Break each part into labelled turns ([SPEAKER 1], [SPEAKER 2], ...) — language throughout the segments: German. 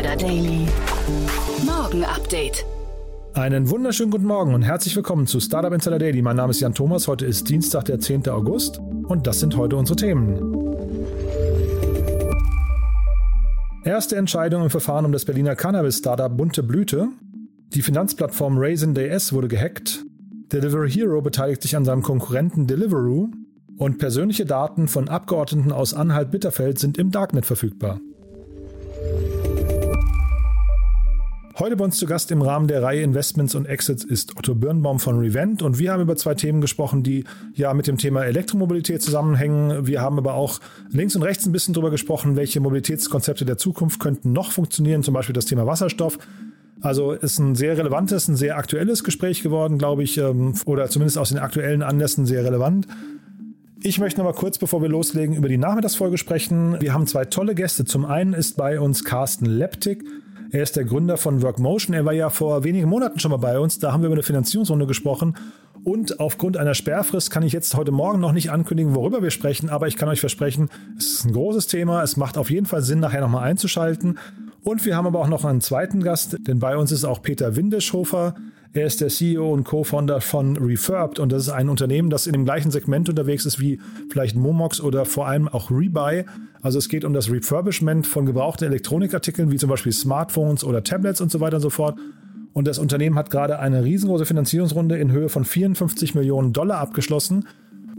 [SPEAKER 1] Insider Daily. Morgen Update.
[SPEAKER 2] Einen wunderschönen guten Morgen und herzlich willkommen zu Startup Insider Daily. Mein Name ist Jan Thomas. Heute ist Dienstag, der 10. August und das sind heute unsere Themen. Erste Entscheidung im Verfahren um das Berliner Cannabis-Startup Bunte Blüte. Die Finanzplattform Raisin.ds wurde gehackt. Delivery Hero beteiligt sich an seinem Konkurrenten Deliveroo. Und persönliche Daten von Abgeordneten aus Anhalt-Bitterfeld sind im Darknet verfügbar. Heute bei uns zu Gast im Rahmen der Reihe Investments und Exits ist Otto Birnbaum von Revent und wir haben über zwei Themen gesprochen, die ja mit dem Thema Elektromobilität zusammenhängen. Wir haben aber auch links und rechts ein bisschen darüber gesprochen, welche Mobilitätskonzepte der Zukunft könnten noch funktionieren, zum Beispiel das Thema Wasserstoff. Also ist ein sehr relevantes, ein sehr aktuelles Gespräch geworden, glaube ich, ähm, oder zumindest aus den aktuellen Anlässen sehr relevant. Ich möchte noch mal kurz, bevor wir loslegen, über die Nachmittagsfolge sprechen. Wir haben zwei tolle Gäste. Zum einen ist bei uns Carsten Leptik. Er ist der Gründer von Workmotion. Er war ja vor wenigen Monaten schon mal bei uns. Da haben wir über eine Finanzierungsrunde gesprochen. Und aufgrund einer Sperrfrist kann ich jetzt heute Morgen noch nicht ankündigen, worüber wir sprechen. Aber ich kann euch versprechen, es ist ein großes Thema. Es macht auf jeden Fall Sinn, nachher nochmal einzuschalten. Und wir haben aber auch noch einen zweiten Gast, denn bei uns ist auch Peter Windischhofer. Er ist der CEO und Co-Founder von Refurbed und das ist ein Unternehmen, das in dem gleichen Segment unterwegs ist wie vielleicht Momox oder vor allem auch Rebuy. Also es geht um das Refurbishment von gebrauchten Elektronikartikeln wie zum Beispiel Smartphones oder Tablets und so weiter und so fort. Und das Unternehmen hat gerade eine riesengroße Finanzierungsrunde in Höhe von 54 Millionen Dollar abgeschlossen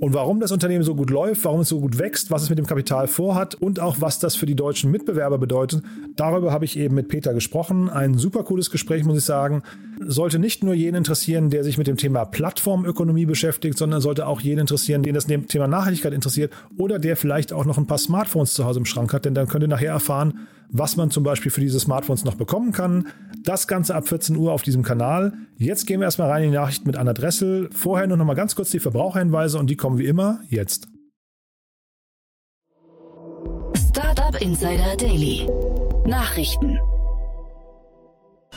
[SPEAKER 2] und warum das Unternehmen so gut läuft, warum es so gut wächst, was es mit dem Kapital vorhat und auch was das für die deutschen Mitbewerber bedeutet, darüber habe ich eben mit Peter gesprochen. Ein super cooles Gespräch, muss ich sagen. Sollte nicht nur jeden interessieren, der sich mit dem Thema Plattformökonomie beschäftigt, sondern sollte auch jeden interessieren, den das Thema Nachhaltigkeit interessiert oder der vielleicht auch noch ein paar Smartphones zu Hause im Schrank hat, denn dann könnt ihr nachher erfahren, was man zum Beispiel für diese Smartphones noch bekommen kann. Das Ganze ab 14 Uhr auf diesem Kanal. Jetzt gehen wir erstmal rein in die Nachrichten mit Anna Dressel. Vorher nur noch mal ganz kurz die Verbraucherhinweise und die kommen wie immer jetzt.
[SPEAKER 1] Startup Insider Daily. Nachrichten.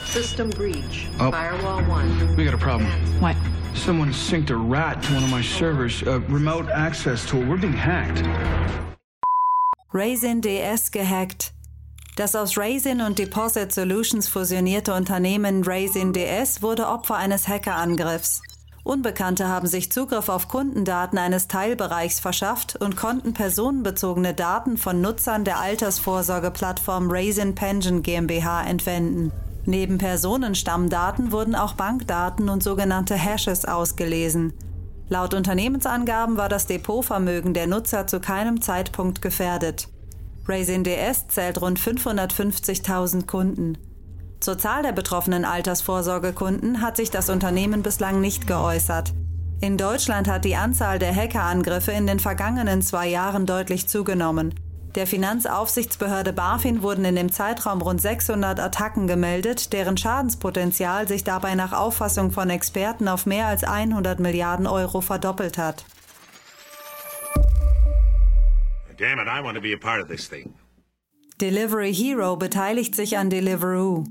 [SPEAKER 3] System breach.
[SPEAKER 4] Oh.
[SPEAKER 3] Firewall 1.
[SPEAKER 4] We got a problem.
[SPEAKER 5] What?
[SPEAKER 4] Someone synced a rat to one of my servers. A remote access tool. We're being hacked.
[SPEAKER 5] Raisin DS gehackt. Das aus Raisin und Deposit Solutions fusionierte Unternehmen Raisin DS wurde Opfer eines Hackerangriffs. Unbekannte haben sich Zugriff auf Kundendaten eines Teilbereichs verschafft und konnten personenbezogene Daten von Nutzern der Altersvorsorgeplattform Raisin Pension GmbH entwenden. Neben Personenstammdaten wurden auch Bankdaten und sogenannte Hashes ausgelesen. Laut Unternehmensangaben war das Depotvermögen der Nutzer zu keinem Zeitpunkt gefährdet. Raisin DS zählt rund 550.000 Kunden. Zur Zahl der betroffenen Altersvorsorgekunden hat sich das Unternehmen bislang nicht geäußert. In Deutschland hat die Anzahl der Hackerangriffe in den vergangenen zwei Jahren deutlich zugenommen. Der Finanzaufsichtsbehörde BaFin wurden in dem Zeitraum rund 600 Attacken gemeldet, deren Schadenspotenzial sich dabei nach Auffassung von Experten auf mehr als 100 Milliarden Euro verdoppelt hat.
[SPEAKER 6] Damn it, I want to be a part of this thing.
[SPEAKER 5] Delivery Hero beteiligt sich an Deliveroo.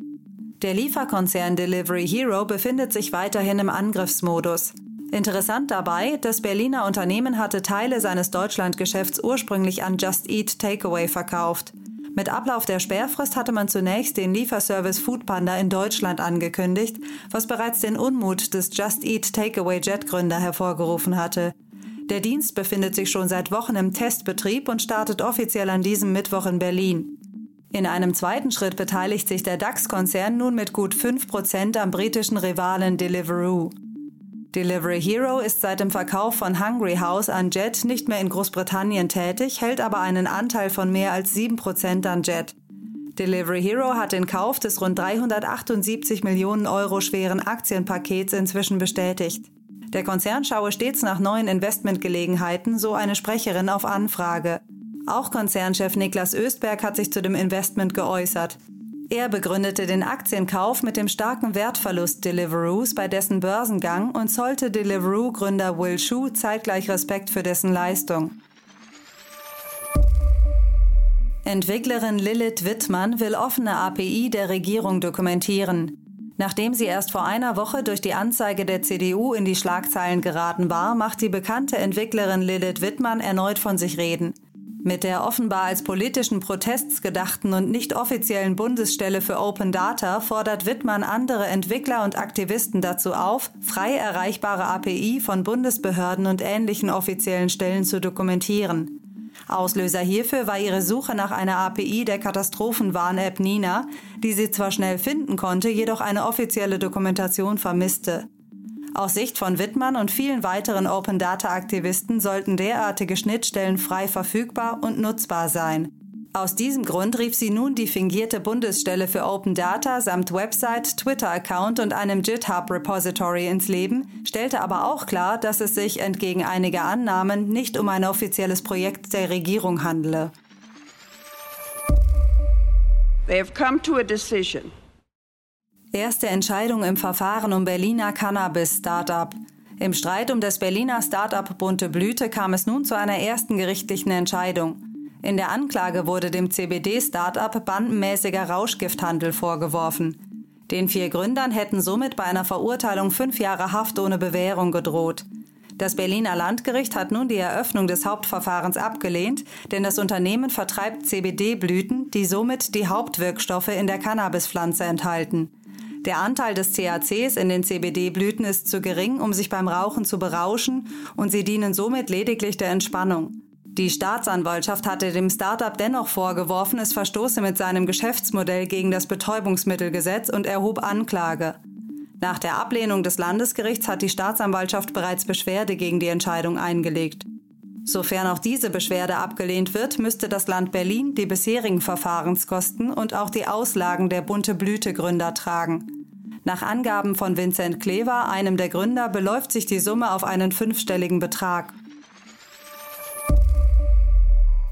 [SPEAKER 5] Der Lieferkonzern Delivery Hero befindet sich weiterhin im Angriffsmodus. Interessant dabei, das Berliner Unternehmen hatte Teile seines Deutschlandgeschäfts ursprünglich an Just Eat Takeaway verkauft. Mit Ablauf der Sperrfrist hatte man zunächst den Lieferservice Foodpanda in Deutschland angekündigt, was bereits den Unmut des Just Eat Takeaway Jet Gründer hervorgerufen hatte. Der Dienst befindet sich schon seit Wochen im Testbetrieb und startet offiziell an diesem Mittwoch in Berlin. In einem zweiten Schritt beteiligt sich der DAX-Konzern nun mit gut 5% am britischen Rivalen Deliveroo. Delivery Hero ist seit dem Verkauf von Hungry House an Jet nicht mehr in Großbritannien tätig, hält aber einen Anteil von mehr als 7% an Jet. Delivery Hero hat den Kauf des rund 378 Millionen Euro schweren Aktienpakets inzwischen bestätigt. Der Konzern schaue stets nach neuen Investmentgelegenheiten, so eine Sprecherin auf Anfrage. Auch Konzernchef Niklas Östberg hat sich zu dem Investment geäußert. Er begründete den Aktienkauf mit dem starken Wertverlust Deliveroos bei dessen Börsengang und zollte Deliveroo-Gründer Will Shu zeitgleich Respekt für dessen Leistung. Entwicklerin Lilith Wittmann will offene API der Regierung dokumentieren. Nachdem sie erst vor einer Woche durch die Anzeige der CDU in die Schlagzeilen geraten war, macht die bekannte Entwicklerin Lilith Wittmann erneut von sich reden. Mit der offenbar als politischen Protests gedachten und nicht offiziellen Bundesstelle für Open Data fordert Wittmann andere Entwickler und Aktivisten dazu auf, frei erreichbare API von Bundesbehörden und ähnlichen offiziellen Stellen zu dokumentieren. Auslöser hierfür war ihre Suche nach einer API der Katastrophenwarn-App Nina, die sie zwar schnell finden konnte, jedoch eine offizielle Dokumentation vermisste. Aus Sicht von Wittmann und vielen weiteren Open Data Aktivisten sollten derartige Schnittstellen frei verfügbar und nutzbar sein. Aus diesem Grund rief sie nun die fingierte Bundesstelle für Open Data samt Website, Twitter-Account und einem GitHub-Repository ins Leben, stellte aber auch klar, dass es sich entgegen einiger Annahmen nicht um ein offizielles Projekt der Regierung handele.
[SPEAKER 7] They have come to a decision.
[SPEAKER 5] Erste Entscheidung im Verfahren um Berliner Cannabis-Startup. Im Streit um das Berliner Startup Bunte Blüte kam es nun zu einer ersten gerichtlichen Entscheidung. In der Anklage wurde dem CBD-Startup bandenmäßiger Rauschgifthandel vorgeworfen. Den vier Gründern hätten somit bei einer Verurteilung fünf Jahre Haft ohne Bewährung gedroht. Das Berliner Landgericht hat nun die Eröffnung des Hauptverfahrens abgelehnt, denn das Unternehmen vertreibt CBD-Blüten, die somit die Hauptwirkstoffe in der Cannabispflanze enthalten. Der Anteil des THCs in den CBD-Blüten ist zu gering, um sich beim Rauchen zu berauschen, und sie dienen somit lediglich der Entspannung. Die Staatsanwaltschaft hatte dem Startup dennoch vorgeworfen, es verstoße mit seinem Geschäftsmodell gegen das Betäubungsmittelgesetz und erhob Anklage. Nach der Ablehnung des Landesgerichts hat die Staatsanwaltschaft bereits Beschwerde gegen die Entscheidung eingelegt. Sofern auch diese Beschwerde abgelehnt wird, müsste das Land Berlin die bisherigen Verfahrenskosten und auch die Auslagen der bunte Blüte-Gründer tragen. Nach Angaben von Vincent Klever, einem der Gründer, beläuft sich die Summe auf einen fünfstelligen Betrag.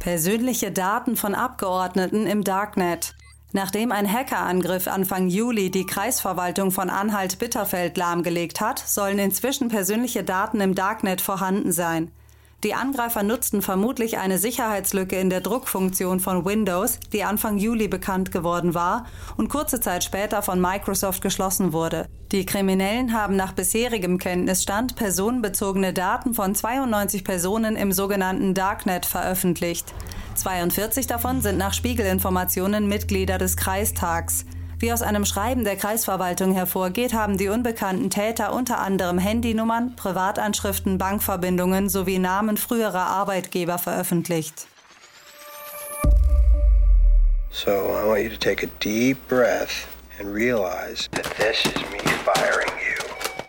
[SPEAKER 5] Persönliche Daten von Abgeordneten im Darknet. Nachdem ein Hackerangriff Anfang Juli die Kreisverwaltung von Anhalt-Bitterfeld lahmgelegt hat, sollen inzwischen persönliche Daten im Darknet vorhanden sein. Die Angreifer nutzten vermutlich eine Sicherheitslücke in der Druckfunktion von Windows, die Anfang Juli bekannt geworden war und kurze Zeit später von Microsoft geschlossen wurde. Die Kriminellen haben nach bisherigem Kenntnisstand personenbezogene Daten von 92 Personen im sogenannten Darknet veröffentlicht. 42 davon sind nach Spiegelinformationen Mitglieder des Kreistags. Wie aus einem Schreiben der Kreisverwaltung hervorgeht, haben die unbekannten Täter unter anderem Handynummern, Privatanschriften, Bankverbindungen sowie Namen früherer Arbeitgeber veröffentlicht.
[SPEAKER 8] So I want you to take a deep breath and realize that this is me firing you.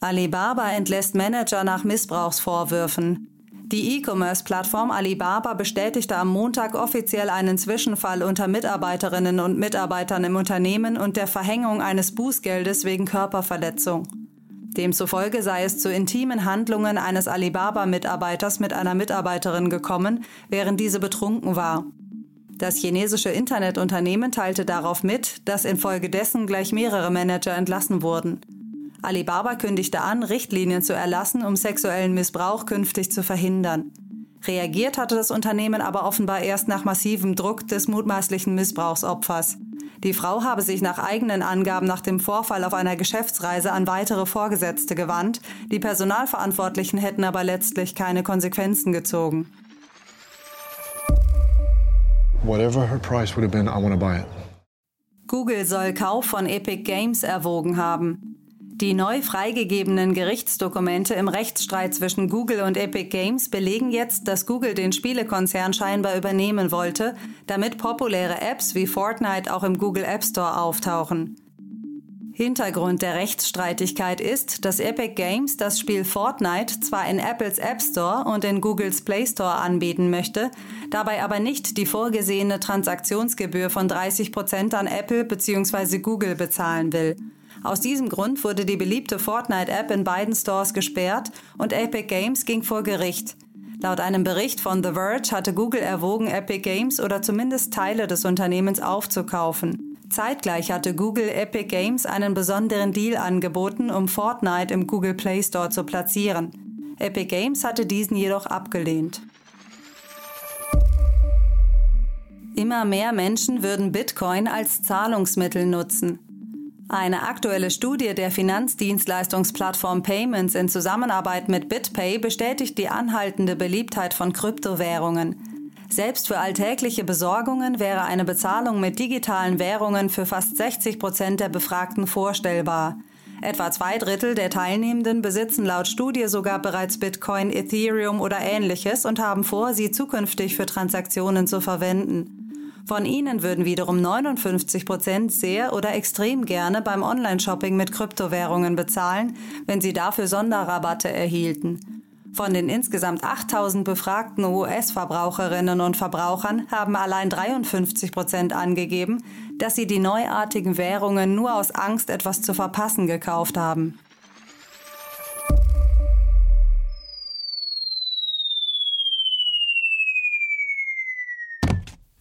[SPEAKER 5] Alibaba entlässt Manager nach Missbrauchsvorwürfen. Die E-Commerce-Plattform Alibaba bestätigte am Montag offiziell einen Zwischenfall unter Mitarbeiterinnen und Mitarbeitern im Unternehmen und der Verhängung eines Bußgeldes wegen Körperverletzung. Demzufolge sei es zu intimen Handlungen eines Alibaba-Mitarbeiters mit einer Mitarbeiterin gekommen, während diese betrunken war. Das chinesische Internetunternehmen teilte darauf mit, dass infolgedessen gleich mehrere Manager entlassen wurden. Alibaba kündigte an, Richtlinien zu erlassen, um sexuellen Missbrauch künftig zu verhindern. Reagiert hatte das Unternehmen aber offenbar erst nach massivem Druck des mutmaßlichen Missbrauchsopfers. Die Frau habe sich nach eigenen Angaben nach dem Vorfall auf einer Geschäftsreise an weitere Vorgesetzte gewandt, die Personalverantwortlichen hätten aber letztlich keine Konsequenzen gezogen.
[SPEAKER 9] Whatever her price would have been, I want to buy it.
[SPEAKER 5] Google soll Kauf von Epic Games erwogen haben. Die neu freigegebenen Gerichtsdokumente im Rechtsstreit zwischen Google und Epic Games belegen jetzt, dass Google den Spielekonzern scheinbar übernehmen wollte, damit populäre Apps wie Fortnite auch im Google App Store auftauchen. Hintergrund der Rechtsstreitigkeit ist, dass Epic Games das Spiel Fortnite zwar in Apples App Store und in Googles Play Store anbieten möchte, dabei aber nicht die vorgesehene Transaktionsgebühr von 30 Prozent an Apple bzw. Google bezahlen will. Aus diesem Grund wurde die beliebte Fortnite-App in beiden Stores gesperrt und Epic Games ging vor Gericht. Laut einem Bericht von The Verge hatte Google erwogen, Epic Games oder zumindest Teile des Unternehmens aufzukaufen. Zeitgleich hatte Google Epic Games einen besonderen Deal angeboten, um Fortnite im Google Play Store zu platzieren. Epic Games hatte diesen jedoch abgelehnt. Immer mehr Menschen würden Bitcoin als Zahlungsmittel nutzen. Eine aktuelle Studie der Finanzdienstleistungsplattform Payments in Zusammenarbeit mit BitPay bestätigt die anhaltende Beliebtheit von Kryptowährungen. Selbst für alltägliche Besorgungen wäre eine Bezahlung mit digitalen Währungen für fast 60 Prozent der Befragten vorstellbar. Etwa zwei Drittel der Teilnehmenden besitzen laut Studie sogar bereits Bitcoin, Ethereum oder ähnliches und haben vor, sie zukünftig für Transaktionen zu verwenden. Von ihnen würden wiederum 59 Prozent sehr oder extrem gerne beim Online-Shopping mit Kryptowährungen bezahlen, wenn sie dafür Sonderrabatte erhielten. Von den insgesamt 8000 befragten US-Verbraucherinnen und Verbrauchern haben allein 53 Prozent angegeben, dass sie die neuartigen Währungen nur aus Angst, etwas zu verpassen, gekauft haben.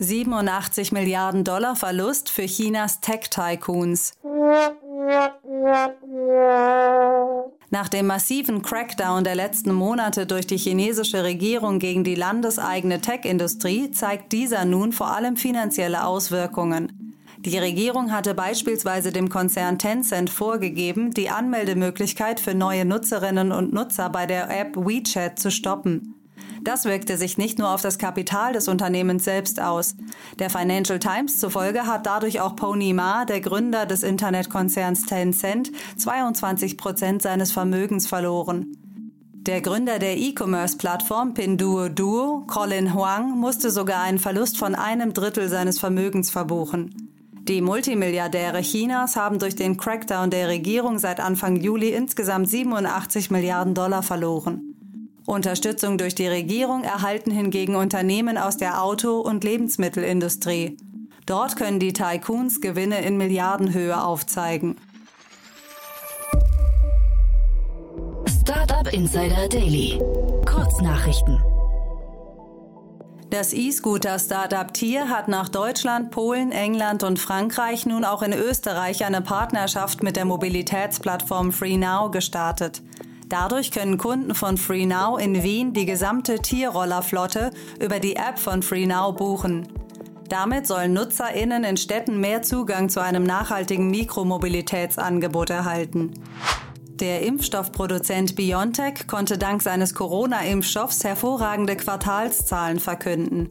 [SPEAKER 5] 87 Milliarden Dollar Verlust für Chinas Tech-Tycoons. Nach dem massiven Crackdown der letzten Monate durch die chinesische Regierung gegen die landeseigene Tech-Industrie zeigt dieser nun vor allem finanzielle Auswirkungen. Die Regierung hatte beispielsweise dem Konzern Tencent vorgegeben, die Anmeldemöglichkeit für neue Nutzerinnen und Nutzer bei der App WeChat zu stoppen. Das wirkte sich nicht nur auf das Kapital des Unternehmens selbst aus. Der Financial Times zufolge hat dadurch auch Pony Ma, der Gründer des Internetkonzerns Tencent, 22 Prozent seines Vermögens verloren. Der Gründer der E-Commerce-Plattform Pinduoduo, Colin Huang, musste sogar einen Verlust von einem Drittel seines Vermögens verbuchen. Die Multimilliardäre Chinas haben durch den Crackdown der Regierung seit Anfang Juli insgesamt 87 Milliarden Dollar verloren. Unterstützung durch die Regierung erhalten hingegen Unternehmen aus der Auto- und Lebensmittelindustrie. Dort können die Tycoons Gewinne in Milliardenhöhe aufzeigen.
[SPEAKER 1] Startup Insider Daily. Kurznachrichten.
[SPEAKER 5] Das E-Scooter-Startup Tier hat nach Deutschland, Polen, England und Frankreich nun auch in Österreich eine Partnerschaft mit der Mobilitätsplattform FreeNow gestartet. Dadurch können Kunden von FreeNow in Wien die gesamte Tierrollerflotte über die App von FreeNow buchen. Damit sollen NutzerInnen in Städten mehr Zugang zu einem nachhaltigen Mikromobilitätsangebot erhalten. Der Impfstoffproduzent BioNTech konnte dank seines Corona-Impfstoffs hervorragende Quartalszahlen verkünden.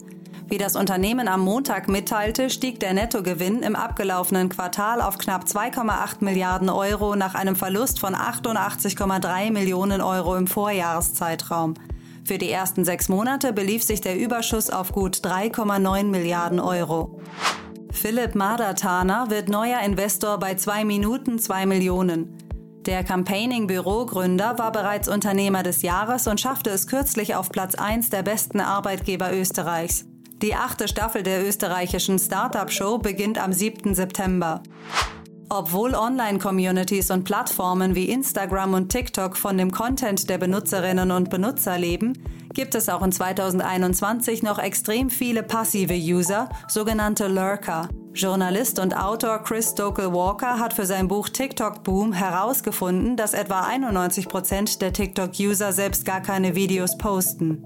[SPEAKER 5] Wie das Unternehmen am Montag mitteilte, stieg der Nettogewinn im abgelaufenen Quartal auf knapp 2,8 Milliarden Euro nach einem Verlust von 88,3 Millionen Euro im Vorjahreszeitraum. Für die ersten sechs Monate belief sich der Überschuss auf gut 3,9 Milliarden Euro. Philipp Madatana wird neuer Investor bei 2 Minuten 2 Millionen. Der Campaigning-Büro-Gründer war bereits Unternehmer des Jahres und schaffte es kürzlich auf Platz 1 der besten Arbeitgeber Österreichs. Die achte Staffel der österreichischen Startup-Show beginnt am 7. September. Obwohl Online-Communities und Plattformen wie Instagram und TikTok von dem Content der Benutzerinnen und Benutzer leben, gibt es auch in 2021 noch extrem viele passive User, sogenannte Lurker. Journalist und Autor Chris Stokel Walker hat für sein Buch TikTok Boom herausgefunden, dass etwa 91 Prozent der TikTok-User selbst gar keine Videos posten.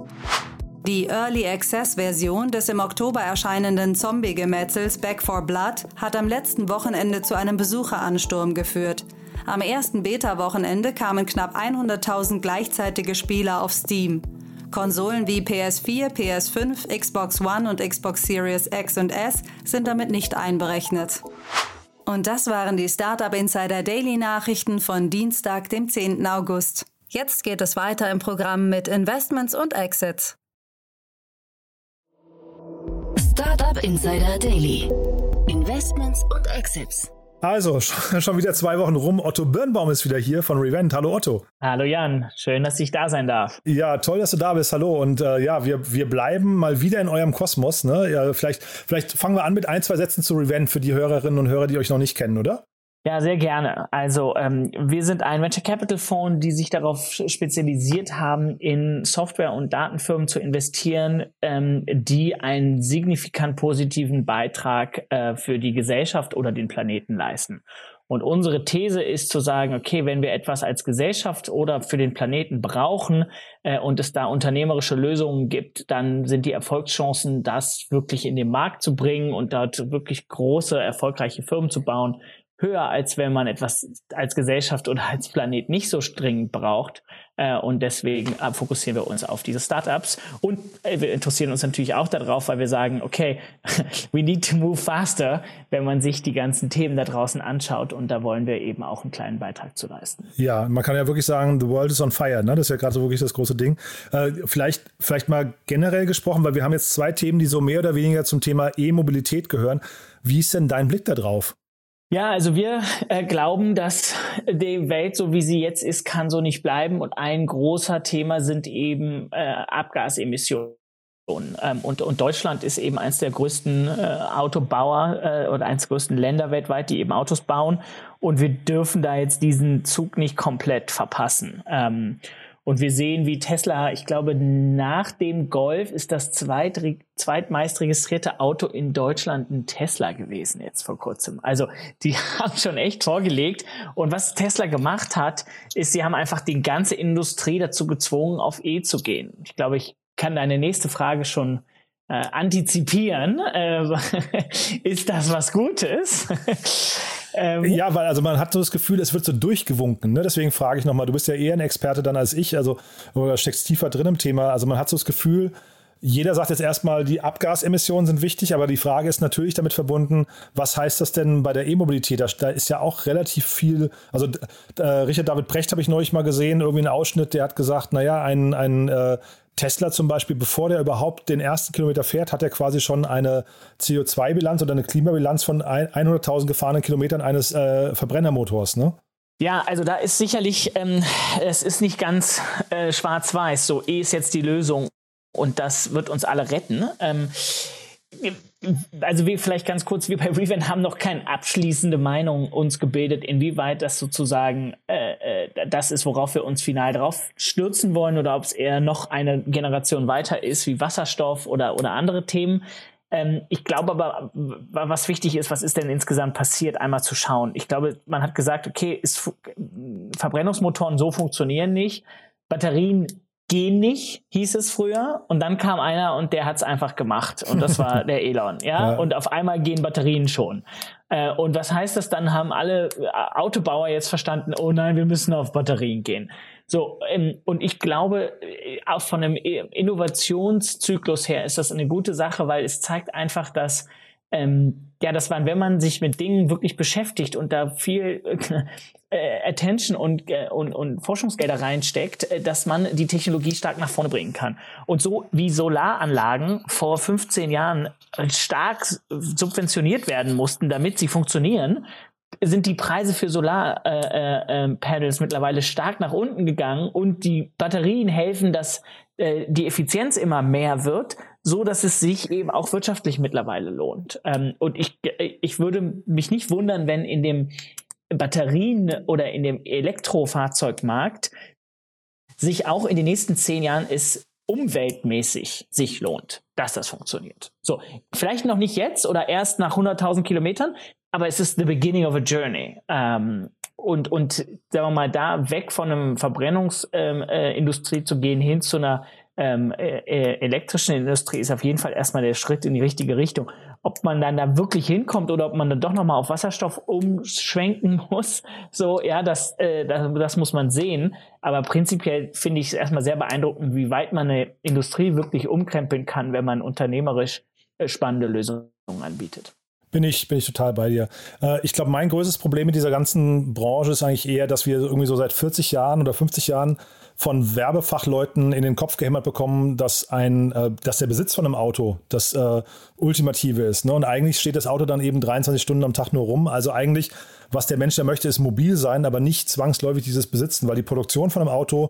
[SPEAKER 5] Die Early Access Version des im Oktober erscheinenden Zombie-Gemetzels Back for Blood hat am letzten Wochenende zu einem Besucheransturm geführt. Am ersten Beta-Wochenende kamen knapp 100.000 gleichzeitige Spieler auf Steam. Konsolen wie PS4, PS5, Xbox One und Xbox Series X und S sind damit nicht einberechnet. Und das waren die Startup Insider Daily Nachrichten von Dienstag, dem 10. August. Jetzt geht es weiter im Programm mit Investments und Exits.
[SPEAKER 1] Startup Insider Daily. Investments und Exits.
[SPEAKER 2] Also, schon wieder zwei Wochen rum. Otto Birnbaum ist wieder hier von Revent. Hallo Otto.
[SPEAKER 10] Hallo Jan, schön, dass ich da sein darf.
[SPEAKER 2] Ja, toll, dass du da bist. Hallo. Und äh, ja, wir, wir bleiben mal wieder in eurem Kosmos. Ne? Ja, vielleicht, vielleicht fangen wir an mit ein, zwei Sätzen zu Revent für die Hörerinnen und Hörer, die euch noch nicht kennen, oder?
[SPEAKER 10] Ja, sehr gerne. Also ähm, wir sind ein Venture Capital Fonds, die sich darauf spezialisiert haben, in Software- und Datenfirmen zu investieren, ähm, die einen signifikant positiven Beitrag äh, für die Gesellschaft oder den Planeten leisten. Und unsere These ist zu sagen, okay, wenn wir etwas als Gesellschaft oder für den Planeten brauchen äh, und es da unternehmerische Lösungen gibt, dann sind die Erfolgschancen, das wirklich in den Markt zu bringen und dort wirklich große, erfolgreiche Firmen zu bauen, höher, als wenn man etwas als Gesellschaft oder als Planet nicht so dringend braucht. Äh, und deswegen äh, fokussieren wir uns auf diese Startups. Und äh, wir interessieren uns natürlich auch darauf, weil wir sagen, okay, we need to move faster, wenn man sich die ganzen Themen da draußen anschaut. Und da wollen wir eben auch einen kleinen Beitrag zu leisten.
[SPEAKER 2] Ja, man kann ja wirklich sagen, the world is on fire. Ne? Das ist ja gerade so wirklich das große Ding. Vielleicht, vielleicht mal generell gesprochen, weil wir haben jetzt zwei Themen, die so mehr oder weniger zum Thema E-Mobilität gehören. Wie ist denn dein Blick da drauf?
[SPEAKER 10] Ja, also wir äh, glauben, dass die Welt, so wie sie jetzt ist, kann so nicht bleiben. Und ein großer Thema sind eben äh, Abgasemissionen. Ähm, und, und Deutschland ist eben eines der größten äh, Autobauer äh, oder eines der größten Länder weltweit, die eben Autos bauen. Und wir dürfen da jetzt diesen Zug nicht komplett verpassen. Ähm, und wir sehen, wie Tesla, ich glaube, nach dem Golf ist das zweit, zweitmeist registrierte Auto in Deutschland ein Tesla gewesen jetzt vor kurzem. Also die haben schon echt vorgelegt. Und was Tesla gemacht hat, ist, sie haben einfach die ganze Industrie dazu gezwungen, auf E zu gehen. Ich glaube, ich kann deine nächste Frage schon äh, antizipieren. Äh, ist das was Gutes?
[SPEAKER 2] Ähm, ja, weil also man hat so das Gefühl, es wird so durchgewunken. Ne? Deswegen frage ich nochmal, du bist ja eher ein Experte dann als ich, also oder steckst tiefer drin im Thema. Also man hat so das Gefühl, jeder sagt jetzt erstmal, die Abgasemissionen sind wichtig, aber die Frage ist natürlich damit verbunden, was heißt das denn bei der E-Mobilität? Da, ist ja auch relativ viel, also äh, Richard David Brecht habe ich neulich mal gesehen, irgendwie einen Ausschnitt, der hat gesagt, naja, ein, ein äh, Tesla zum Beispiel, bevor der überhaupt den ersten Kilometer fährt, hat er quasi schon eine CO2-Bilanz oder eine Klimabilanz von 100.000 gefahrenen Kilometern eines äh, Verbrennermotors, ne?
[SPEAKER 10] Ja, also da ist sicherlich, ähm, es ist nicht ganz äh, schwarz-weiß, so E ist jetzt die Lösung und das wird uns alle retten. Ähm, also wir vielleicht ganz kurz, wir bei Revent haben noch keine abschließende Meinung uns gebildet, inwieweit das sozusagen äh, äh, das ist, worauf wir uns final drauf stürzen wollen oder ob es eher noch eine Generation weiter ist, wie Wasserstoff oder, oder andere Themen. Ähm, ich glaube aber, was wichtig ist, was ist denn insgesamt passiert, einmal zu schauen. Ich glaube, man hat gesagt, okay, ist, Verbrennungsmotoren so funktionieren nicht. Batterien gehen nicht, hieß es früher. Und dann kam einer und der hat es einfach gemacht. Und das war der Elon. Ja? ja? Und auf einmal gehen Batterien schon. Äh, und was heißt das? Dann haben alle äh, Autobauer jetzt verstanden, oh nein, wir müssen auf Batterien gehen. So, ähm, und ich glaube, äh, auch von einem Innovationszyklus her ist das eine gute Sache, weil es zeigt einfach, dass ähm, ja, das waren, wenn man sich mit Dingen wirklich beschäftigt und da viel äh, Attention und, äh, und, und Forschungsgelder reinsteckt, äh, dass man die Technologie stark nach vorne bringen kann. Und so wie Solaranlagen vor 15 Jahren stark subventioniert werden mussten, damit sie funktionieren, sind die Preise für Solarpanels äh, äh, ähm, mittlerweile stark nach unten gegangen und die Batterien helfen, dass äh, die Effizienz immer mehr wird, so dass es sich eben auch wirtschaftlich mittlerweile lohnt. Ähm, und ich, ich würde mich nicht wundern, wenn in dem Batterien oder in dem Elektrofahrzeugmarkt sich auch in den nächsten zehn Jahren es umweltmäßig sich lohnt, dass das funktioniert. So, vielleicht noch nicht jetzt oder erst nach 100.000 Kilometern, aber es ist the beginning of a journey. Ähm, und, und sagen wir mal, da weg von einem Verbrennungsindustrie ähm, äh, zu gehen hin zu einer ähm, äh, äh, elektrischen Industrie ist auf jeden Fall erstmal der Schritt in die richtige Richtung. Ob man dann da wirklich hinkommt oder ob man dann doch nochmal auf Wasserstoff umschwenken muss, so, ja, das, äh, das, das muss man sehen. Aber prinzipiell finde ich es erstmal sehr beeindruckend, wie weit man eine Industrie wirklich umkrempeln kann, wenn man unternehmerisch äh, spannende Lösungen anbietet.
[SPEAKER 2] Bin ich, bin ich total bei dir. Äh, ich glaube, mein größtes Problem mit dieser ganzen Branche ist eigentlich eher, dass wir irgendwie so seit 40 Jahren oder 50 Jahren von Werbefachleuten in den Kopf gehämmert bekommen, dass ein, äh, dass der Besitz von einem Auto das äh, Ultimative ist. Ne? Und eigentlich steht das Auto dann eben 23 Stunden am Tag nur rum. Also eigentlich, was der Mensch da möchte, ist mobil sein, aber nicht zwangsläufig dieses Besitzen, weil die Produktion von einem Auto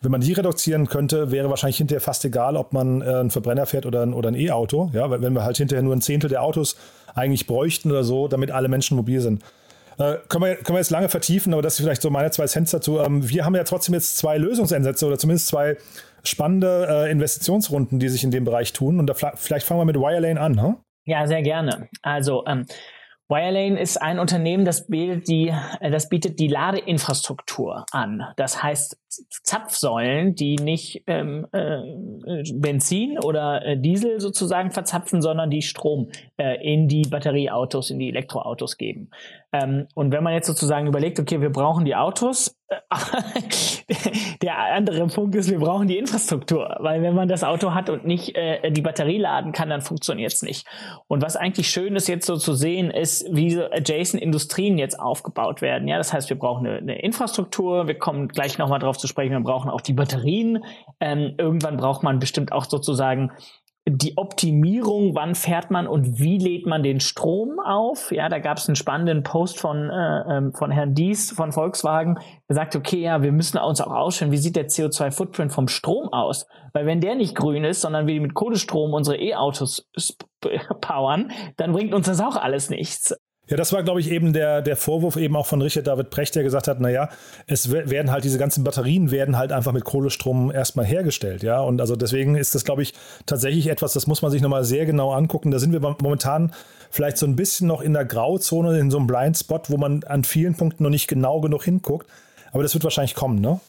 [SPEAKER 2] wenn man die reduzieren könnte, wäre wahrscheinlich hinterher fast egal, ob man einen Verbrenner fährt oder ein, oder ein E-Auto. Ja, wenn wir halt hinterher nur ein Zehntel der Autos eigentlich bräuchten oder so, damit alle Menschen mobil sind. Äh, können, wir, können wir jetzt lange vertiefen, aber das ist vielleicht so meine zwei Cents dazu. Ähm, wir haben ja trotzdem jetzt zwei Lösungsansätze oder zumindest zwei spannende äh, Investitionsrunden, die sich in dem Bereich tun. Und da vielleicht fangen wir mit Wirelane an. Huh?
[SPEAKER 10] Ja, sehr gerne. Also ähm, Wirelane ist ein Unternehmen, das bietet die, äh, das bietet die Ladeinfrastruktur an. Das heißt Zapfsäulen, die nicht ähm, äh, Benzin oder äh, Diesel sozusagen verzapfen, sondern die Strom äh, in die Batterieautos, in die Elektroautos geben. Ähm, und wenn man jetzt sozusagen überlegt, okay, wir brauchen die Autos, der andere Punkt ist, wir brauchen die Infrastruktur, weil wenn man das Auto hat und nicht äh, die Batterie laden kann, dann funktioniert es nicht. Und was eigentlich schön ist jetzt so zu sehen, ist, wie so adjacent Industrien jetzt aufgebaut werden. Ja, das heißt, wir brauchen eine, eine Infrastruktur, wir kommen gleich nochmal drauf zu sprechen, wir brauchen auch die Batterien. Ähm, irgendwann braucht man bestimmt auch sozusagen die Optimierung, wann fährt man und wie lädt man den Strom auf. Ja, da gab es einen spannenden Post von, äh, ähm, von Herrn Dies von Volkswagen, der sagt, okay, ja, wir müssen uns auch ausschauen, wie sieht der CO2-Footprint vom Strom aus? Weil wenn der nicht grün ist, sondern wir mit Kohlestrom unsere E-Autos powern, dann bringt uns das auch alles nichts.
[SPEAKER 2] Ja, das war, glaube ich, eben der, der Vorwurf eben auch von Richard David Precht, der gesagt hat, naja, es werden halt diese ganzen Batterien werden halt einfach mit Kohlestrom erstmal hergestellt, ja. Und also deswegen ist das, glaube ich, tatsächlich etwas, das muss man sich nochmal sehr genau angucken. Da sind wir momentan vielleicht so ein bisschen noch in der Grauzone, in so einem Blindspot, wo man an vielen Punkten noch nicht genau genug hinguckt. Aber das wird wahrscheinlich kommen, ne?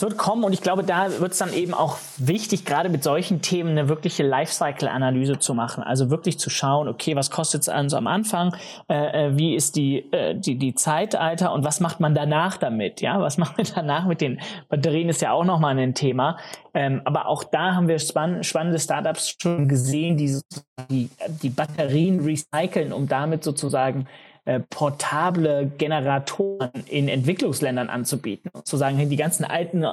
[SPEAKER 10] Wird kommen und ich glaube, da wird es dann eben auch wichtig, gerade mit solchen Themen eine wirkliche Lifecycle-Analyse zu machen. Also wirklich zu schauen, okay, was kostet es also am Anfang, äh, äh, wie ist die, äh, die, die Zeitalter und was macht man danach damit? Ja, was macht man danach mit den Batterien ist ja auch nochmal ein Thema. Ähm, aber auch da haben wir spann spannende Startups schon gesehen, die die, die Batterien recyceln, um damit sozusagen äh, portable Generatoren in Entwicklungsländern anzubieten. zu sagen, die ganzen alten äh,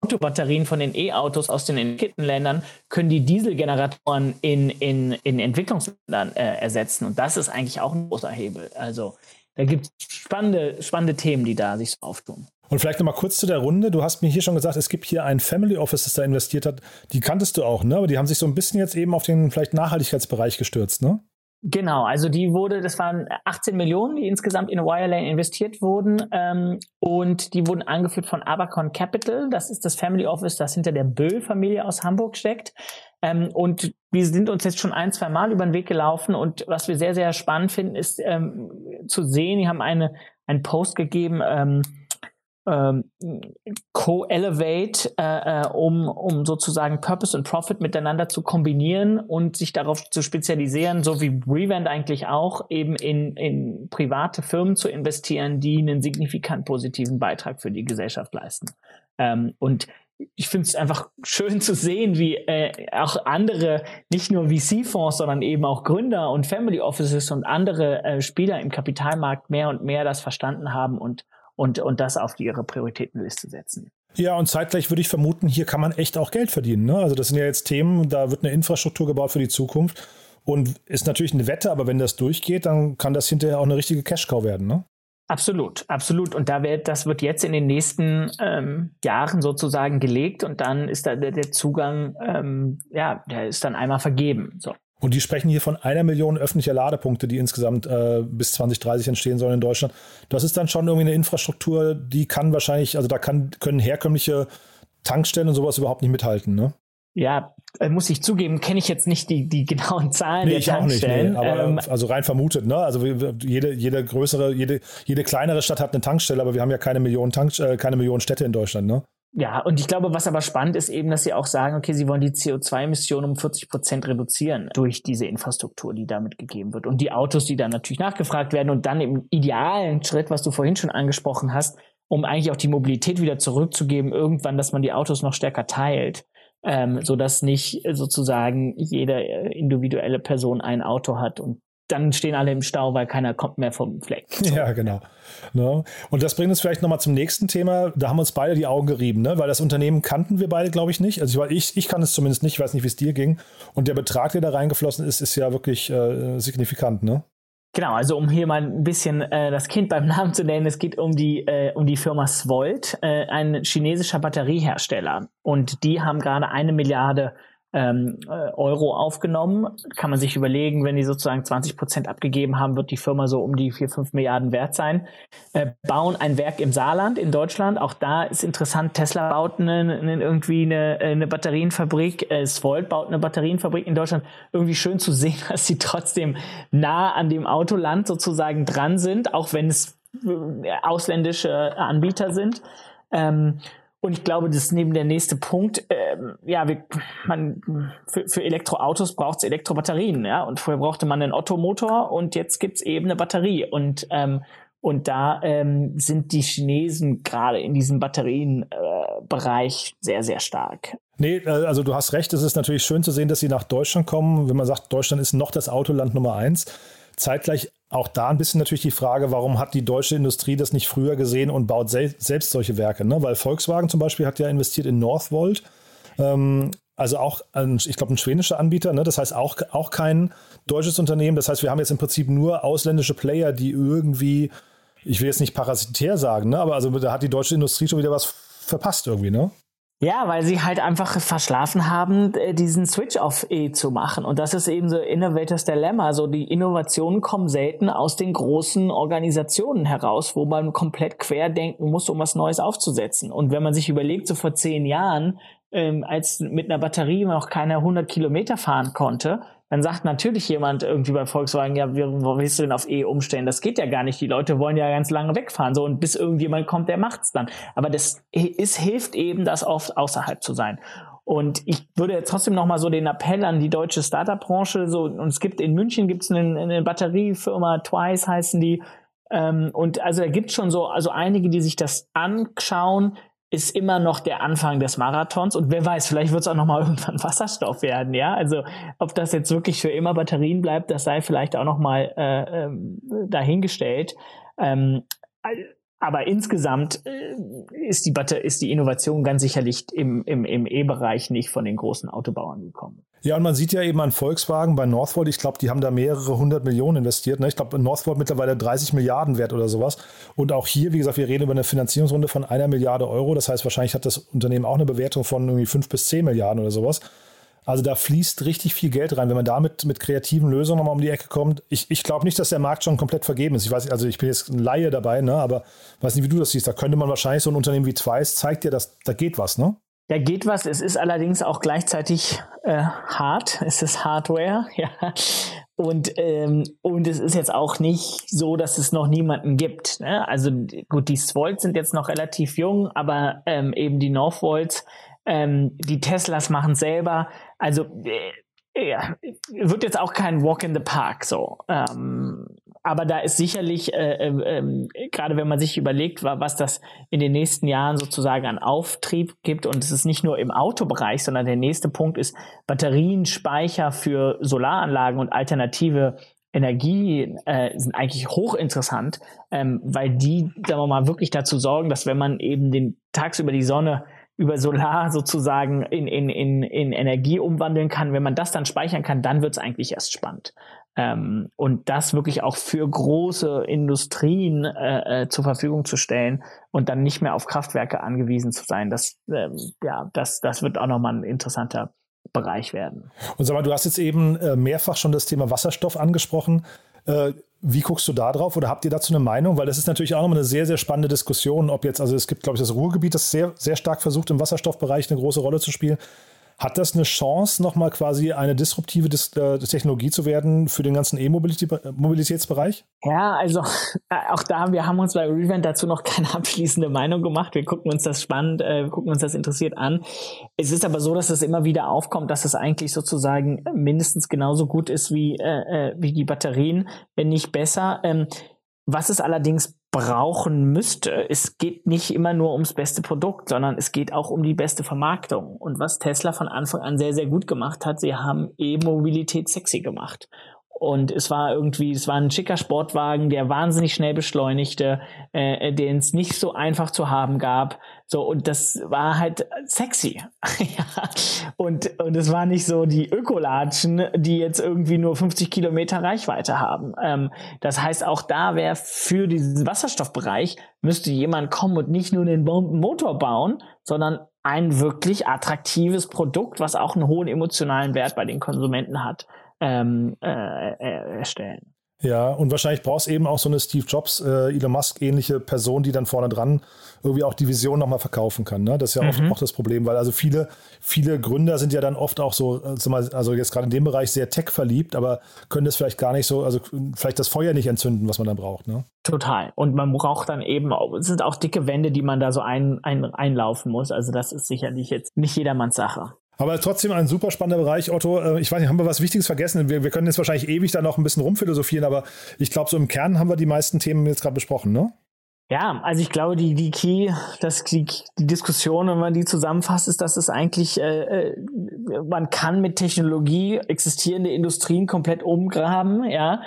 [SPEAKER 10] Autobatterien von den E-Autos aus den entwickelten Ländern können die Dieselgeneratoren in, in, in Entwicklungsländern äh, ersetzen. Und das ist eigentlich auch ein großer Hebel. Also da gibt es spannende, spannende Themen, die da sich so auftun.
[SPEAKER 2] Und vielleicht nochmal kurz zu der Runde. Du hast mir hier schon gesagt, es gibt hier ein Family Office, das da investiert hat. Die kanntest du auch, ne? Aber die haben sich so ein bisschen jetzt eben auf den vielleicht Nachhaltigkeitsbereich gestürzt, ne?
[SPEAKER 10] Genau, also die wurde, das waren 18 Millionen, die insgesamt in Wirelane investiert wurden ähm, und die wurden angeführt von Abacon Capital. Das ist das Family Office, das hinter der Böll-Familie aus Hamburg steckt. Ähm, und wir sind uns jetzt schon ein, zwei Mal über den Weg gelaufen und was wir sehr, sehr spannend finden, ist ähm, zu sehen, die haben eine, einen Post gegeben, ähm, ähm, co-elevate, äh, äh, um, um sozusagen Purpose und Profit miteinander zu kombinieren und sich darauf zu spezialisieren, so wie Revent eigentlich auch, eben in, in private Firmen zu investieren, die einen signifikant positiven Beitrag für die Gesellschaft leisten. Ähm, und ich finde es einfach schön zu sehen, wie äh, auch andere, nicht nur VC-Fonds, sondern eben auch Gründer und Family Offices und andere äh, Spieler im Kapitalmarkt mehr und mehr das verstanden haben und und, und das auf ihre Prioritätenliste setzen.
[SPEAKER 2] Ja, und zeitgleich würde ich vermuten, hier kann man echt auch Geld verdienen. Ne? Also das sind ja jetzt Themen, da wird eine Infrastruktur gebaut für die Zukunft und ist natürlich eine Wette, aber wenn das durchgeht, dann kann das hinterher auch eine richtige Cash-Cow werden, ne?
[SPEAKER 10] Absolut, absolut. Und da wird, das wird jetzt in den nächsten ähm, Jahren sozusagen gelegt und dann ist da der, der Zugang, ähm, ja, der ist dann einmal vergeben. So.
[SPEAKER 2] Und die sprechen hier von einer Million öffentlicher Ladepunkte, die insgesamt äh, bis 2030 entstehen sollen in Deutschland. Das ist dann schon irgendwie eine Infrastruktur, die kann wahrscheinlich, also da kann, können herkömmliche Tankstellen und sowas überhaupt nicht mithalten, ne?
[SPEAKER 10] Ja, äh, muss ich zugeben, kenne ich jetzt nicht die, die genauen Zahlen
[SPEAKER 2] nee,
[SPEAKER 10] der
[SPEAKER 2] ich
[SPEAKER 10] Tankstellen.
[SPEAKER 2] Auch nicht, nee, aber ähm, also rein vermutet, ne? Also jede, jede größere, jede, jede kleinere Stadt hat eine Tankstelle, aber wir haben ja keine Millionen Tank, äh, keine Millionen Städte in Deutschland, ne?
[SPEAKER 10] Ja, und ich glaube, was aber spannend ist eben, dass sie auch sagen, okay, sie wollen die CO2-Emissionen um 40 Prozent reduzieren durch diese Infrastruktur, die damit gegeben wird. Und die Autos, die dann natürlich nachgefragt werden und dann im idealen Schritt, was du vorhin schon angesprochen hast, um eigentlich auch die Mobilität wieder zurückzugeben, irgendwann, dass man die Autos noch stärker teilt, ähm, so dass nicht sozusagen jede äh, individuelle Person ein Auto hat und dann stehen alle im Stau, weil keiner kommt mehr vom Fleck.
[SPEAKER 2] So. Ja, genau. Ne? Und das bringt uns vielleicht nochmal zum nächsten Thema. Da haben uns beide die Augen gerieben, ne? weil das Unternehmen kannten wir beide, glaube ich, nicht. Also ich, ich kann es zumindest nicht, ich weiß nicht, wie es dir ging. Und der Betrag, der da reingeflossen ist, ist ja wirklich äh, signifikant, ne?
[SPEAKER 10] Genau, also um hier mal ein bisschen äh, das Kind beim Namen zu nennen, es geht um die, äh, um die Firma Svolt, äh, ein chinesischer Batteriehersteller. Und die haben gerade eine Milliarde ähm, äh, Euro aufgenommen. Kann man sich überlegen, wenn die sozusagen 20 Prozent abgegeben haben, wird die Firma so um die 4, 5 Milliarden wert sein. Äh, bauen ein Werk im Saarland in Deutschland. Auch da ist interessant, Tesla baut eine, eine, irgendwie eine, eine Batterienfabrik. Äh, Svolt baut eine Batterienfabrik in Deutschland. Irgendwie schön zu sehen, dass sie trotzdem nah an dem Autoland sozusagen dran sind, auch wenn es äh, ausländische Anbieter sind. Ähm, und ich glaube, das ist neben der nächste Punkt. Ähm, ja, wir, man, für, für Elektroautos braucht es Elektrobatterien. Ja? Und vorher brauchte man einen Ottomotor und jetzt gibt's eben eine Batterie. Und, ähm, und da ähm, sind die Chinesen gerade in diesem Batterienbereich äh, sehr, sehr stark.
[SPEAKER 2] Nee, äh, also du hast recht. Es ist natürlich schön zu sehen, dass sie nach Deutschland kommen. Wenn man sagt, Deutschland ist noch das Autoland Nummer eins. Zeitgleich auch da ein bisschen natürlich die Frage, warum hat die deutsche Industrie das nicht früher gesehen und baut sel selbst solche Werke? Ne? Weil Volkswagen zum Beispiel hat ja investiert in Northvolt. Ähm, also auch, ein, ich glaube, ein schwedischer Anbieter, ne? das heißt auch, auch kein deutsches Unternehmen. Das heißt, wir haben jetzt im Prinzip nur ausländische Player, die irgendwie, ich will jetzt nicht parasitär sagen, ne? aber also da hat die deutsche Industrie schon wieder was verpasst irgendwie, ne?
[SPEAKER 10] Ja, weil sie halt einfach verschlafen haben, äh, diesen Switch auf E zu machen. Und das ist eben so Innovators Dilemma. Also die Innovationen kommen selten aus den großen Organisationen heraus, wo man komplett querdenken muss, um was Neues aufzusetzen. Und wenn man sich überlegt, so vor zehn Jahren, ähm, als mit einer Batterie noch keiner 100 Kilometer fahren konnte, dann sagt natürlich jemand irgendwie bei Volkswagen, ja, wo willst du denn auf E umstellen? Das geht ja gar nicht. Die Leute wollen ja ganz lange wegfahren. So, und bis irgendjemand kommt, der macht's dann. Aber das ist, hilft eben, das oft außerhalb zu sein. Und ich würde jetzt trotzdem noch mal so den Appell an die deutsche Startup-Branche, so, und es gibt in München gibt's eine, eine Batteriefirma, Twice heißen die, ähm, und also da gibt's schon so, also einige, die sich das anschauen, ist immer noch der Anfang des Marathons und wer weiß, vielleicht wird es auch noch mal irgendwann Wasserstoff werden, ja. Also ob das jetzt wirklich für immer Batterien bleibt, das sei vielleicht auch noch mal äh, ähm, dahingestellt. Ähm, aber insgesamt äh, ist die Batter ist die Innovation ganz sicherlich im, im, im E-Bereich nicht von den großen Autobauern gekommen.
[SPEAKER 2] Ja, und man sieht ja eben an Volkswagen bei Northvolt, ich glaube, die haben da mehrere hundert Millionen investiert. Ne? Ich glaube, Northvolt mittlerweile 30 Milliarden wert oder sowas. Und auch hier, wie gesagt, wir reden über eine Finanzierungsrunde von einer Milliarde Euro. Das heißt, wahrscheinlich hat das Unternehmen auch eine Bewertung von irgendwie fünf bis zehn Milliarden oder sowas. Also da fließt richtig viel Geld rein, wenn man damit mit kreativen Lösungen nochmal um die Ecke kommt. Ich, ich glaube nicht, dass der Markt schon komplett vergeben ist. Ich weiß, also ich bin jetzt ein Laie dabei, ne? aber weiß nicht, wie du das siehst. Da könnte man wahrscheinlich so ein Unternehmen wie Twice zeigt dir, dass da geht was, ne?
[SPEAKER 10] Da geht was. Es ist allerdings auch gleichzeitig äh, hart. Es ist Hardware, ja. Und, ähm, und es ist jetzt auch nicht so, dass es noch niemanden gibt. Ne? Also gut, die Svolt sind jetzt noch relativ jung, aber ähm, eben die Northvolts, ähm, die Teslas machen selber. Also äh, ja, wird jetzt auch kein Walk in the Park so. Ähm, aber da ist sicherlich, äh, äh, äh, gerade wenn man sich überlegt, was das in den nächsten Jahren sozusagen an Auftrieb gibt, und es ist nicht nur im Autobereich, sondern der nächste Punkt ist Batterienspeicher für Solaranlagen und alternative Energie äh, sind eigentlich hochinteressant, ähm, weil die, sagen wir mal, wirklich dazu sorgen, dass wenn man eben den tagsüber die Sonne über Solar sozusagen in, in, in, in Energie umwandeln kann, wenn man das dann speichern kann, dann wird es eigentlich erst spannend. Ähm, und das wirklich auch für große Industrien äh, äh, zur Verfügung zu stellen und dann nicht mehr auf Kraftwerke angewiesen zu sein, das, ähm, ja, das, das wird auch nochmal ein interessanter Bereich werden.
[SPEAKER 2] Und sag mal, du hast jetzt eben äh, mehrfach schon das Thema Wasserstoff angesprochen. Äh, wie guckst du da drauf oder habt ihr dazu eine Meinung? Weil das ist natürlich auch nochmal eine sehr, sehr spannende Diskussion, ob jetzt, also es gibt, glaube ich, das Ruhrgebiet, das sehr, sehr stark versucht, im Wasserstoffbereich eine große Rolle zu spielen. Hat das eine Chance, nochmal quasi eine disruptive Dis äh, Technologie zu werden für den ganzen E-Mobilitätsbereich?
[SPEAKER 10] Ja, also äh, auch da, wir haben uns bei Revent dazu noch keine abschließende Meinung gemacht. Wir gucken uns das spannend, äh, gucken uns das interessiert an. Es ist aber so, dass es immer wieder aufkommt, dass es eigentlich sozusagen mindestens genauso gut ist wie, äh, äh wie die Batterien, wenn nicht besser. Ähm, was es allerdings brauchen müsste. Es geht nicht immer nur ums beste Produkt, sondern es geht auch um die beste Vermarktung. Und was Tesla von Anfang an sehr, sehr gut gemacht hat, sie haben E-Mobilität sexy gemacht. Und es war irgendwie, es war ein schicker Sportwagen, der wahnsinnig schnell beschleunigte, äh, den es nicht so einfach zu haben gab. So, und das war halt sexy. ja. Und, und es war nicht so die Ökolatschen, die jetzt irgendwie nur 50 Kilometer Reichweite haben. Ähm, das heißt, auch da wäre für diesen Wasserstoffbereich müsste jemand kommen und nicht nur den Motor bauen, sondern ein wirklich attraktives Produkt, was auch einen hohen emotionalen Wert bei den Konsumenten hat, ähm, äh, äh erstellen.
[SPEAKER 2] Ja, und wahrscheinlich brauchst eben auch so eine Steve Jobs, äh, Elon Musk ähnliche Person, die dann vorne dran irgendwie auch die Vision nochmal verkaufen kann. Ne? Das ist ja oft mhm. auch das Problem, weil also viele, viele Gründer sind ja dann oft auch so, äh, also jetzt gerade in dem Bereich sehr tech verliebt, aber können das vielleicht gar nicht so, also vielleicht das Feuer nicht entzünden, was man dann braucht. Ne?
[SPEAKER 10] Total. Und man braucht dann eben, auch, es sind auch dicke Wände, die man da so ein, ein, einlaufen muss. Also das ist sicherlich jetzt nicht jedermanns Sache.
[SPEAKER 2] Aber trotzdem ein super spannender Bereich, Otto. Äh, ich weiß nicht, haben wir was Wichtiges vergessen? Wir, wir können jetzt wahrscheinlich ewig da noch ein bisschen rumphilosophieren, aber ich glaube, so im Kern haben wir die meisten Themen jetzt gerade besprochen, ne?
[SPEAKER 10] Ja, also ich glaube, die, die Key, das, die, die Diskussion, wenn man die zusammenfasst, ist, dass es eigentlich, äh, äh man kann mit Technologie existierende Industrien komplett umgraben, ja,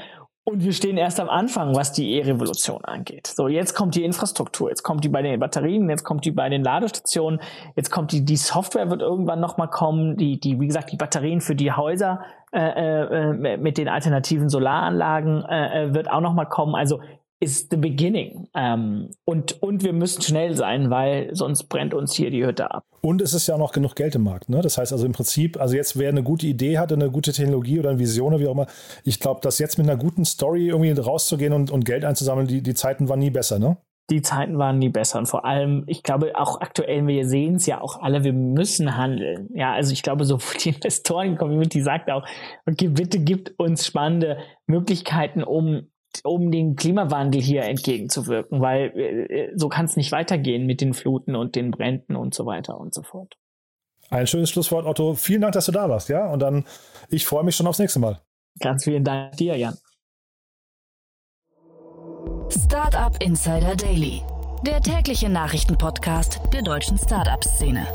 [SPEAKER 10] und wir stehen erst am Anfang, was die E-Revolution angeht. So, jetzt kommt die Infrastruktur, jetzt kommt die bei den Batterien, jetzt kommt die bei den Ladestationen, jetzt kommt die, die Software wird irgendwann nochmal kommen, die, die, wie gesagt, die Batterien für die Häuser äh, äh, mit den alternativen Solaranlagen äh, äh wird auch nochmal kommen. Also ist the beginning. Ähm, und, und wir müssen schnell sein, weil sonst brennt uns hier die Hütte ab.
[SPEAKER 2] Und es ist ja auch noch genug Geld im Markt. Ne? Das heißt also im Prinzip, also jetzt wer eine gute Idee hatte, eine gute Technologie oder eine Vision oder wie auch immer, ich glaube, dass jetzt mit einer guten Story irgendwie rauszugehen und, und Geld einzusammeln, die, die Zeiten waren nie besser, ne?
[SPEAKER 10] die Zeiten waren nie besser. Und vor allem, ich glaube, auch aktuell, wir sehen es ja auch alle, wir müssen handeln. Ja, also ich glaube, so die Investoren-Community sagt auch, okay, bitte gibt uns spannende Möglichkeiten, um um dem Klimawandel hier entgegenzuwirken, weil äh, so kann es nicht weitergehen mit den Fluten und den Bränden und so weiter und so fort.
[SPEAKER 2] Ein schönes Schlusswort, Otto. Vielen Dank, dass du da warst, ja? Und dann, ich freue mich schon aufs nächste Mal.
[SPEAKER 10] Ganz vielen Dank dir, Jan.
[SPEAKER 1] Startup Insider Daily, der tägliche Nachrichtenpodcast der deutschen Startup-Szene.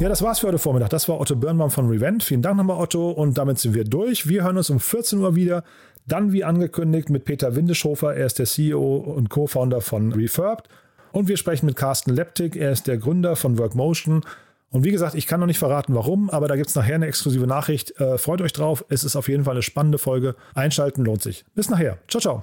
[SPEAKER 2] Ja, das war's für heute Vormittag. Das war Otto Birnbaum von Revent. Vielen Dank nochmal, Otto. Und damit sind wir durch. Wir hören uns um 14 Uhr wieder. Dann, wie angekündigt, mit Peter Windeschofer. Er ist der CEO und Co-Founder von Refurbed. Und wir sprechen mit Carsten Leptik. Er ist der Gründer von Workmotion. Und wie gesagt, ich kann noch nicht verraten, warum, aber da gibt es nachher eine exklusive Nachricht. Äh, freut euch drauf. Es ist auf jeden Fall eine spannende Folge. Einschalten lohnt sich. Bis nachher. Ciao, ciao.